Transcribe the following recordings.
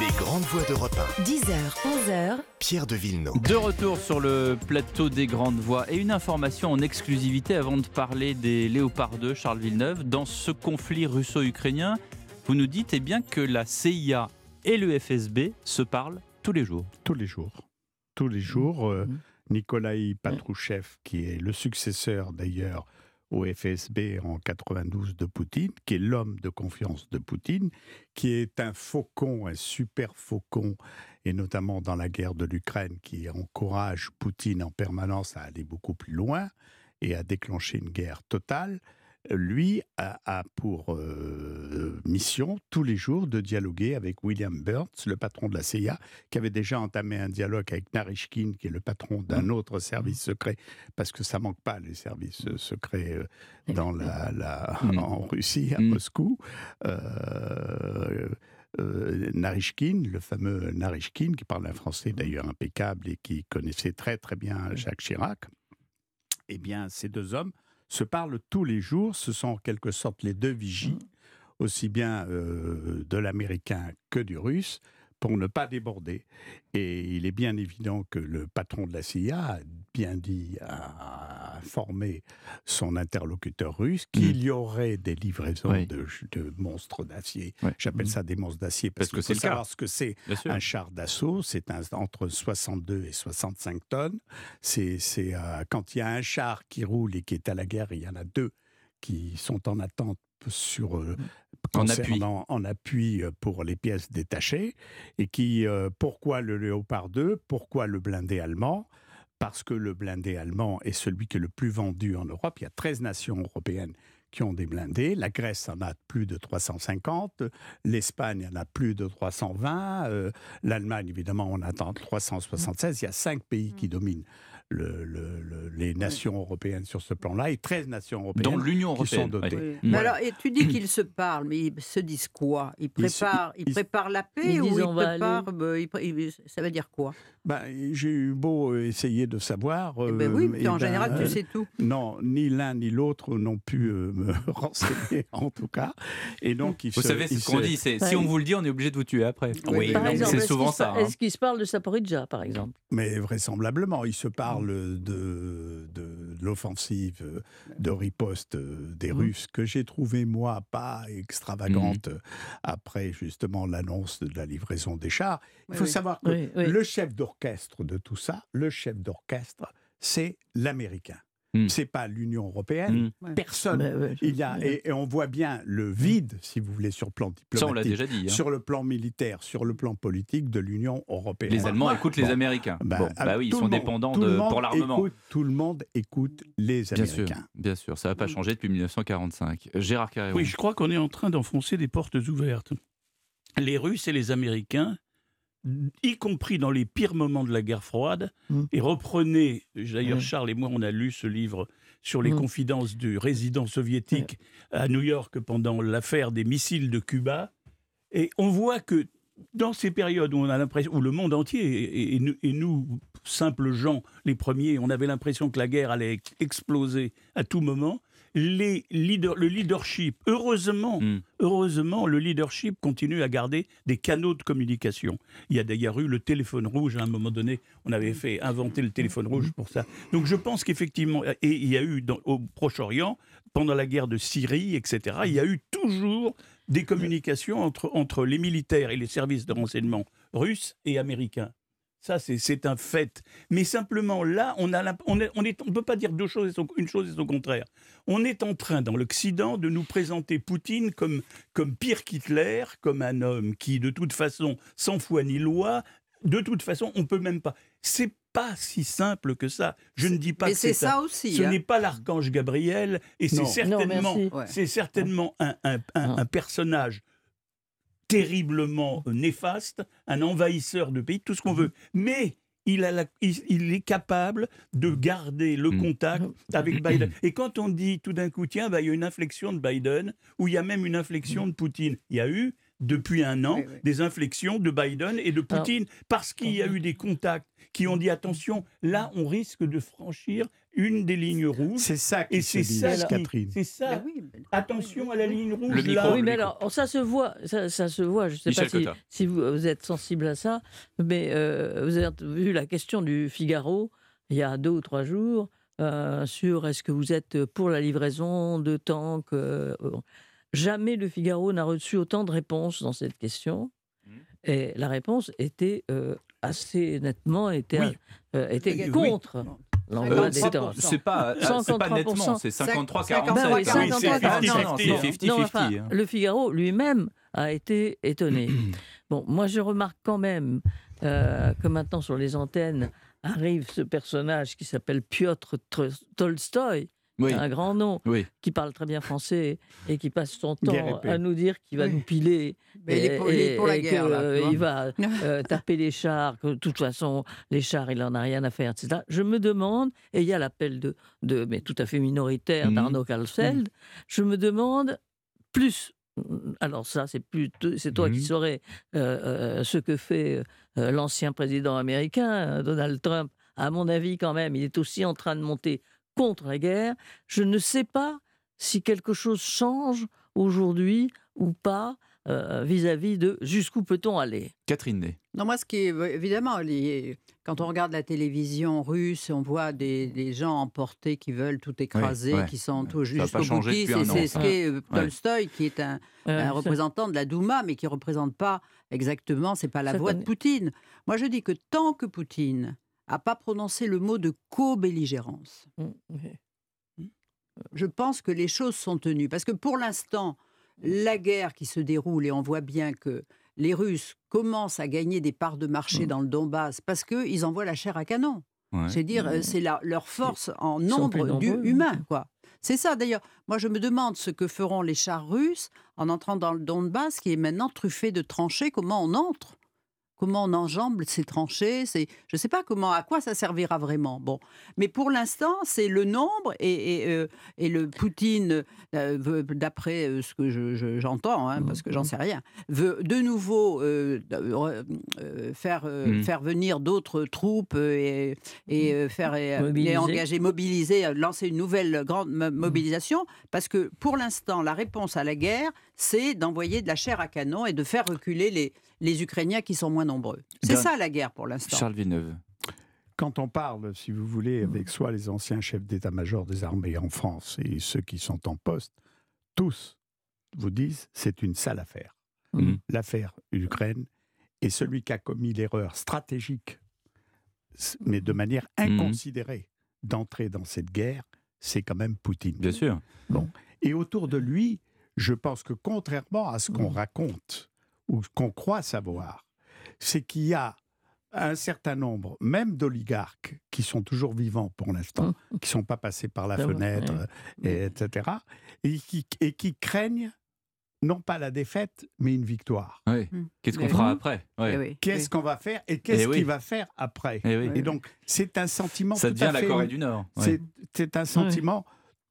Les grandes voix d'Europe 10h, 11h, Pierre de Villeneuve. De retour sur le plateau des Grandes Voix et une information en exclusivité avant de parler des Léopards 2, Charles Villeneuve. Dans ce conflit russo-ukrainien, vous nous dites eh bien, que la CIA et le FSB se parlent tous les jours. Tous les jours. Tous les jours. euh, Mhm. Nikolai Patrouchev, qui est le successeur d'ailleurs au FSB en 92 de Poutine, qui est l'homme de confiance de Poutine, qui est un faucon, un super faucon, et notamment dans la guerre de l'Ukraine, qui encourage Poutine en permanence à aller beaucoup plus loin et à déclencher une guerre totale. Lui a, a pour euh, mission tous les jours de dialoguer avec William Burns, le patron de la CIA, qui avait déjà entamé un dialogue avec Narishkin, qui est le patron d'un autre service secret, parce que ça manque pas les services euh, secrets euh, dans la, la- Mm. en Russie, à. Moscou. Euh, euh, Narishkin, le fameux Narishkin, qui parle un français d'ailleurs impeccable et qui connaissait très très bien Jacques Chirac. Eh bien, ces deux hommes se parlent tous les jours. Ce sont en quelque sorte les deux vigies, aussi bien euh, de l'américain que du russe, pour ne pas déborder. Et il est bien évident que le patron de la CIA a bien dit, a informé son interlocuteur russe qu'il y aurait des livraisons Oui. de, de monstres d'acier. J'appelle ça des monstres d'acier parce, Parce que qu'il c'est savoir ce que c'est un char d'assaut, c'est entre 62 et 65 tonnes. C'est euh, quand il y a un char qui roule et qui est à la guerre, il y en a deux qui sont en attente sur euh, En concernant- en appui euh, pour les pièces détachées et qui euh, pourquoi le Léopard 2 pourquoi le blindé allemand parce que le blindé allemand est celui qui est le plus vendu en Europe il y a 13 nations européennes qui ont des blindés. La Grèce en a plus de 350, l'Espagne en a plus de 320, euh, l'Allemagne, évidemment, on attend 376. Il y a cinq pays qui dominent le- le- le- les nations européennes sur ce plan-là et 13 nations européennes. Dans l'Union qui sont européenne. dotées. Oui. Mm. Mais alors, et tu dis qu'ils se parlent, mais ils se disent quoi? Ils préparent, ils ils- préparent la paix ils ou ils préparent euh, Ça veut dire quoi? Ben, J'ai eu beau essayer de savoir. Eh ben euh, Oui, eh puis en ben, général, tu euh, sais tout. Non, ni l'un ni l'autre n'ont pu euh, me renseigner, en tout cas. Et donc, ils Vous se- savez ce qu'on se- dit, c'est Ouais. si on vous le dit, on est obligé de vous tuer après. Oui, exemple, c'est souvent ça. hein. Est-ce qu'il se parle de Saporidja, par exemple? Mais vraisemblablement, ils se parlent de, de l'offensive de riposte euh, des Mhm. Russes, que j'ai trouvé, moi, pas extravagante après justement l'annonce de la livraison des chars. Il faut oui. savoir que Oui, oui. le chef d'orchestre de tout ça, le chef d'orchestre, c'est l'Américain. Mm. C'est pas l'Union européenne. Mm. Personne. Mais, ouais, je- Il y a, et, et on voit bien le vide, si vous voulez, sur le plan Ça, on l'a diplomatique, déjà dit. hein. sur le plan militaire, sur le plan politique de l'Union européenne. Les Allemands écoutent les. Américains. Bon, bah oui, ils sont monde- dépendants de, pour l'armement. tout le monde écoute les Bien sûr, Américains. bien sûr, ça n'a pas Mm. changé depuis 1945. Gérard Carré. Oui, je crois qu'on est en train d'enfoncer des portes ouvertes. Les Russes et les Américains, y compris dans les pires moments de la guerre froide, Mm. et reprenez, d'ailleurs Mm. Charles et moi, on a lu ce livre sur les Mm. confidences du résident soviétique à New York pendant l'affaire des missiles de Cuba, et on voit que dans ces périodes où on a l'impression, où le monde entier et, et nous, et nous, simples gens, les premiers, on avait l'impression que la guerre allait exploser à tout moment. Les le leadership, heureusement, Mm. heureusement, le leadership continue à garder des canaux de communication. Il y a d'ailleurs eu le téléphone rouge à un moment donné. On avait fait inventer le téléphone rouge pour ça. Donc je pense qu'effectivement, et il y a eu dans- au Proche-Orient, pendant la guerre de Syrie, etc., il y a eu toujours des communications entre, entre les militaires et les services de renseignement russes et américains. Ça, c'est- un fait. Mais simplement, là, on on est- on est- on ne peut pas dire deux choses et son- une chose et son contraire. On est en train, dans l'Occident, de nous présenter Poutine comme, comme pire qu'Hitler, comme un homme qui, de toute façon, sans foi ni loi, de toute façon, on peut même pas. C'est pas si simple que ça. Je ne dis pas Mais que c'est un- ça aussi. ce hein. n'est pas l'archange Gabriel et c'est certainement. Ouais. c'est certainement un, un- un- Non. un personnage terriblement néfaste, un envahisseur de pays, tout ce qu'on veut. Mais il, a la- il, il est capable de garder le Mm. contact avec Biden. Et quand on dit tout d'un coup, tiens, bah, il y a une inflexion de Biden, ou il y a même une inflexion de Poutine, il y a eu depuis un an Oui, oui. des inflexions de Biden et de Poutine parce qu'il y a eu des contacts qui ont dit attention, là on risque de franchir une des lignes rouges. C'est ça qui Et se c'est dit, ça, Catherine. c'est ça. Oui, Attention à la ligne rouge. Le micro, là. Oui, mais micro. alors, ça se voit, ça, ça se voit. Je ne sais Michel pas si, vous, vous êtes sensible à ça, mais euh, vous avez vu la question du Figaro il y a deux ou trois jours euh, sur est-ce que vous êtes pour la livraison de tanks euh. Jamais le Figaro n'a reçu autant de réponses dans cette question. Mhm. Et la réponse était euh, assez nettement était, Oui. euh, était Oui. contre Euh, c'est- pas, pas 53%. nettement, c'est 53-47. Ben oui, Ah 53, Ah non, non, 50, c'est hein. 50-50. Non, enfin, hein. le Figaro lui-même a été étonné. bon, moi je remarque quand même euh, que maintenant sur les antennes arrive ce personnage qui s'appelle Piotr Tr- Tolstoï, Oui, un grand nom, oui. qui parle très bien français et qui passe son temps et à nous dire qu'il va Oui. nous piler. Mais il est pour, il est pour la et guerre, que, là, euh, il va euh, taper les chars, que de toute façon, les chars, il n'en a rien à faire, etc. Je me demande, et il y a l'appel de, de, mais tout à fait minoritaire Mhm. d'Arnaud Kalfeld, je me demande plus. Alors ça, c'est plus, c'est toi qui Mhm. saurais euh, euh, ce que fait euh, l'ancien président américain, Donald Trump. À mon avis, quand même, il est aussi en train de monter contre la guerre. Je ne sais pas si quelque chose change aujourd'hui ou pas euh, vis-à-vis de jusqu'où peut-on aller. Catherine Ney. Non, moi, ce qui est euh, évidemment, les- quand on regarde la télévision russe, on voit des, des gens emportés qui veulent tout écraser, ouais. qui sont tout a juste pas au changé bout. depuis C'est un c'est an. ce qu'est euh, Ouais. Tolstoï, qui est un, un représentant de la Douma, mais qui ne représente pas exactement, c'est pas la voix de. Poutine. Moi, je dis que tant que Poutine n'a pas prononcé le mot de co-belligérance, Mm, oui. je pense que les choses sont tenues. Parce que pour l'instant, la guerre qui se déroule, et on voit bien que les Russes commencent à gagner des parts de marché Mm. dans le Donbass parce qu'ils envoient la chair à canon. Ouais. C'est dire, Mm. c'est leur force en nombre du humain, quoi. C'est ça d'ailleurs. Moi, je me demande ce que feront les chars russes en entrant dans le Donbass, qui est maintenant truffé de tranchées. Comment on entre? Comment on enjambe ces tranchées C'est, je ne sais pas comment, à quoi ça servira vraiment. Bon, mais pour l'instant, c'est le nombre et, et, euh, et le Poutine, euh, veut, d'après euh, ce que je- je- j'entends, hein, parce que j'en sais rien, veut de nouveau euh, faire Mm. faire venir d'autres troupes et, et euh, faire Mobiliser. et engager, mobiliser, lancer une nouvelle grande mo- mobilisation, parce que pour l'instant, la réponse à la guerre, c'est d'envoyer de la chair à canon et de faire reculer les, les Ukrainiens qui sont moins nombreux. C'est ça la guerre pour l'instant. Charles Villeneuve. Quand on parle, si vous voulez, avec soit les anciens chefs d'état-major des armées en France et ceux qui sont en poste, tous vous disent c'est une sale affaire. Mhm. L'affaire Ukraine et celui qui a commis l'erreur stratégique, mais de manière inconsidérée, d'entrer dans cette guerre, c'est quand même Poutine. Bien sûr. Et autour de lui, je pense que contrairement à ce qu'on raconte ou qu'on croit savoir, c'est qu'il y a un certain nombre, même d'oligarques, qui sont toujours vivants pour l'instant, qui ne sont pas passés par la fenêtre, et, etc., et qui, et qui craignent non pas la défaite, mais une victoire. Oui. Mm. Qu'est-ce qu'on fera après? Eh Ouais. oui, Qu'est-ce oui. qu'on va faire et qu'est-ce Eh oui. qu'il va faire après? Eh oui. Et donc, c'est un sentiment Ça tout devient à la fait Corée du Nord. Ouais. c'est c'est un sentiment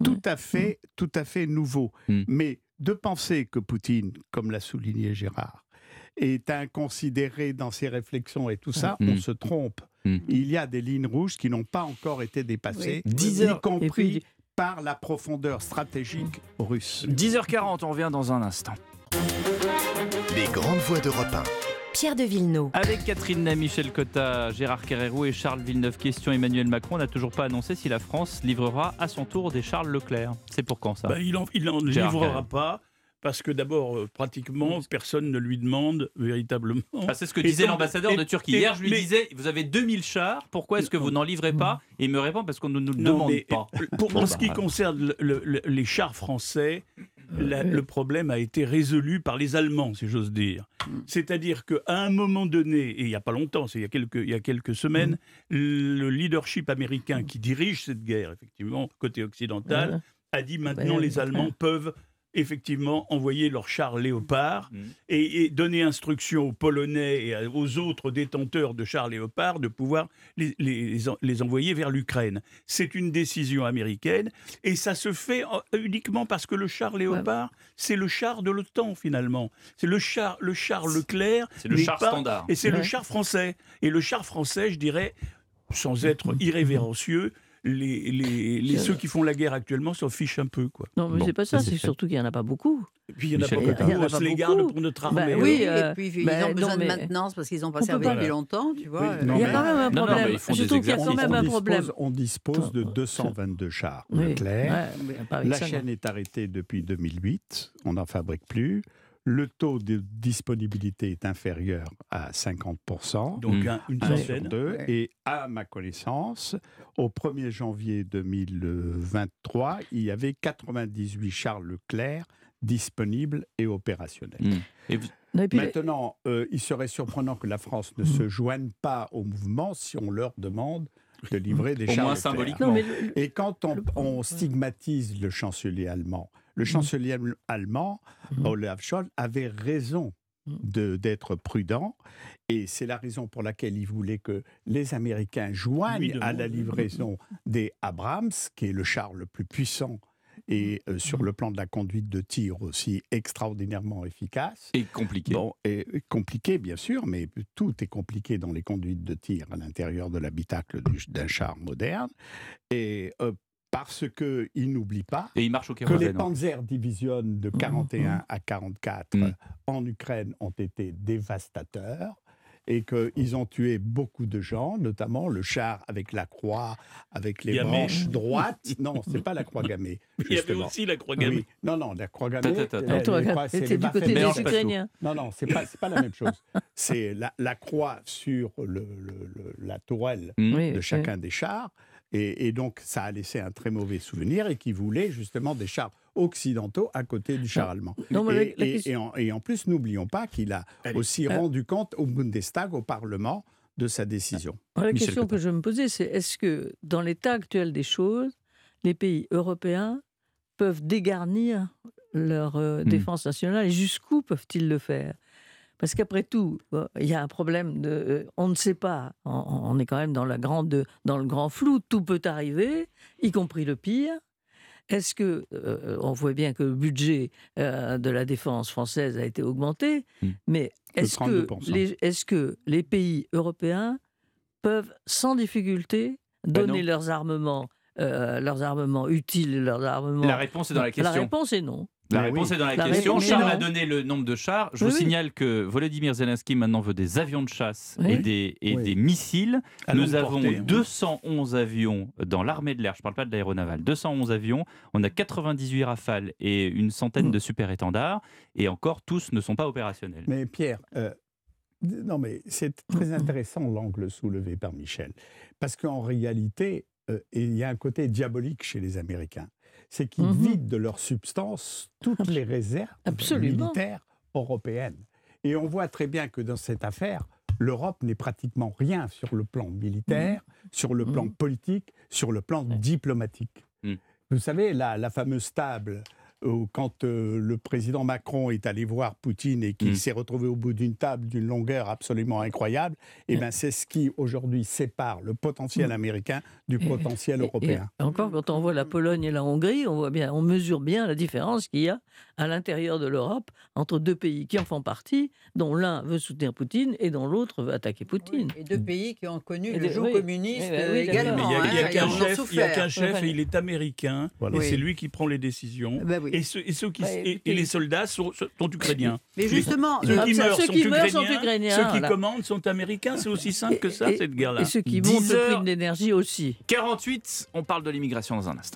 Ouais. tout à fait, tout à fait nouveau. Mais de penser que Poutine, comme l'a souligné Gérard, est inconsidéré dans ses réflexions et tout ça, Mm. on se trompe. Mm. Il y a des lignes rouges qui n'ont pas encore été dépassées, Oui. 10 y heures. compris puis- par la profondeur stratégique russe. 10h40, on revient dans un instant. Les grandes voix d'Europe 1. Pierre de Villeneuve. Avec Catherine Michel Cotta, Gérard Kerrerou et Charles Villeneuve. Question Emmanuel Macron n'a toujours pas annoncé si la France livrera à son tour des Charles Leclerc. C'est pour quand ça? Ben, il n'en il en Gérard livrera pas. Parce que d'abord, euh, pratiquement, personne ne lui demande véritablement. Ah, c'est ce que disait l'ambassadeur de Turquie. et- Hier, je lui mais- disais Vous avez 2000 chars, pourquoi est-ce que vous n'en livrez pas? Et il me répond Parce qu'on ne nous le demande mais, pas. Pour Bon, ce bah, qui alors. concerne le- le- le- les chars français, la- le problème a été résolu par les Allemands, si j'ose dire. C'est-à-dire qu'à un moment donné, et il n'y a pas longtemps, c'est il y a quelques, il y a quelques semaines, le leadership américain qui dirige cette guerre, effectivement, côté occidental, a dit maintenant Ben, les Allemands peuvent effectivement envoyer leurs chars léopards Mhm. et, et donner instruction aux Polonais et aux autres détenteurs de chars léopards de pouvoir les, les en- les envoyer vers l'Ukraine. C'est une décision américaine et ça se fait en- uniquement parce que le char léopard, c'est le char de l'OTAN finalement. C'est le char, le char Leclerc. C'est le char pas- standard. Et c'est le char français. Et le char français, je dirais, sans être irrévérencieux, les, les, les- ceux qui font la guerre actuellement s'en fichent un peu. Quoi. Non, mais Bon, c'est pas ça, c'est surtout qu'il n'y en a pas beaucoup. Et puis il y en a Michel pas beaucoup, on pas se les garde pour notre Bah armée. oui, Oui, euh, et puis ils ben, ont besoin non, de maintenance parce qu'ils n'ont pas servi depuis longtemps, tu vois. Oui, euh, non, Il y a quand même un Non, non, problème. font Je trouve qu'il y a quand même on un dispose, problème. on dispose de Attends, 222 chars Leclerc. La non. chaîne est arrêtée depuis 2008, on n'en fabrique plus. Le taux de disponibilité est inférieur à 50%. Donc Mm. un- une un sur centaine. deux. Et à ma connaissance, au 1er janvier 2023, il y avait 98 chars Leclerc disponibles et opérationnels. Mm. Et vous- puis, Maintenant, euh, il serait surprenant que la France ne se joigne pas au mouvement si on leur demande de livrer des Au chars moins Leclerc. symboliquement. non, mais le- le- Et quand on, stigmatise le chancelier allemand, le chancelier allem- allemand, Mhm. Olaf Scholz, avait raison de- d'être prudent. Et c'est la raison pour laquelle il voulait que les Américains joignent à la livraison des Abrams, qui est le char le plus puissant et euh, sur le plan de la conduite de tir aussi extraordinairement efficace. Et compliqué. Bon, et compliqué bien sûr, mais tout est compliqué dans les conduites de tir à l'intérieur de l'habitacle du- d'un char moderne. Et euh, parce qu'il n'oublie pas Et il marche au que les hein. Panzer Division de 41 à 44 Mm. en Ukraine ont été dévastateurs et qu'ils ont tué beaucoup de gens, notamment le char avec la croix, avec les Gammée. branches droites. Non, c'est pas la croix gammée. Il y avait aussi la croix gammée. Oui. Non, non, la croix gammée. c'est du côté des. Ukrainiens. non, non, c'est pas, pas la même chose. C'est la, la croix sur le, le- le- la tourelle Mm. Oui, de oui. chacun des chars. Et, et donc, ça a laissé un très mauvais souvenir et qui voulait justement des chars occidentaux à côté du char allemand. Non, la- et, la et- question- et en, et en plus, n'oublions pas qu'il a Allez. aussi Euh. rendu compte au Bundestag, au Parlement, de sa décision. La Michel question que je me posais, c'est est-ce que dans l'état actuel des choses, les pays européens peuvent dégarnir leur euh, Hmm. défense nationale et jusqu'où peuvent-ils le faire? Parce qu'après tout, il y a un problème de, euh, on ne sait pas. On, est quand même dans la grande, dans le grand flou. Tout peut arriver, y compris le pire. Est-ce que euh, on voit bien que le budget euh, de la défense française a été augmenté, Hmm. mais est-ce que 32%. les est-ce que les pays européens peuvent sans difficulté Ben donner leurs armements, euh, leurs armements utiles, leurs armements La réponse est dans la La question. réponse est non. La Mais réponse oui. est dans la, La question. Charles a donné le nombre de chars. Je Oui, vous oui. signale que Volodymyr Zelensky maintenant veut des avions de chasse Oui. et, des, et Oui. des missiles. À Nous avons portée, hein. 211 avions dans l'armée de l'air. Je ne parle pas de l'aéronaval. 211 avions. On a 98 rafales et une centaine Mm. de super étendards. Et encore, tous ne sont pas opérationnels. Mais Pierre, euh, non mais c'est très intéressant l'angle soulevé par Michel, parce qu'en réalité, euh, il y a un côté diabolique chez les Américains, c'est qu'ils Mhm. vident de leur substance toutes les réserves Absolument. militaires européennes. Et on voit très bien que dans cette affaire, l'Europe n'est pratiquement rien sur le plan militaire, sur le plan Mhm. politique, sur le plan diplomatique. Mhm. Vous savez, la, la fameuse table quand euh, le président Macron est allé voir Poutine et qu'il Mm. s'est retrouvé au bout d'une table d'une longueur absolument incroyable, eh ben, c'est ce qui aujourd'hui sépare le potentiel américain du Et- potentiel Et- européen. et encore, quand on voit la Pologne et la Hongrie, on voit bien, on mesure bien la différence qu'il y a à l'intérieur de l'Europe entre deux pays qui en font partie, dont l'un veut soutenir Poutine et dont l'autre veut attaquer Poutine. Et deux pays qui ont connu Et le jour oui. communiste Oui, oui, euh, oui, également. Mais il y a, hein, il y a et qu'un chef, il y a souffert. qu'un chef Ouais. et il est américain. Voilà. Et Oui. c'est lui qui prend les décisions. Ben oui. Et, ceux, et ceux qui, Ouais, et- et, les soldats sont, sont ukrainiens. Mais justement, Ceux qui meurent ceux sont qui meurent sont ukrainiens. Ceux qui voilà. commandent sont américains. C'est aussi simple que ça, Et- cette guerre-là. Et ceux qui 10 montent le prix de l'énergie aussi. 48, on parle de l'immigration dans un instant.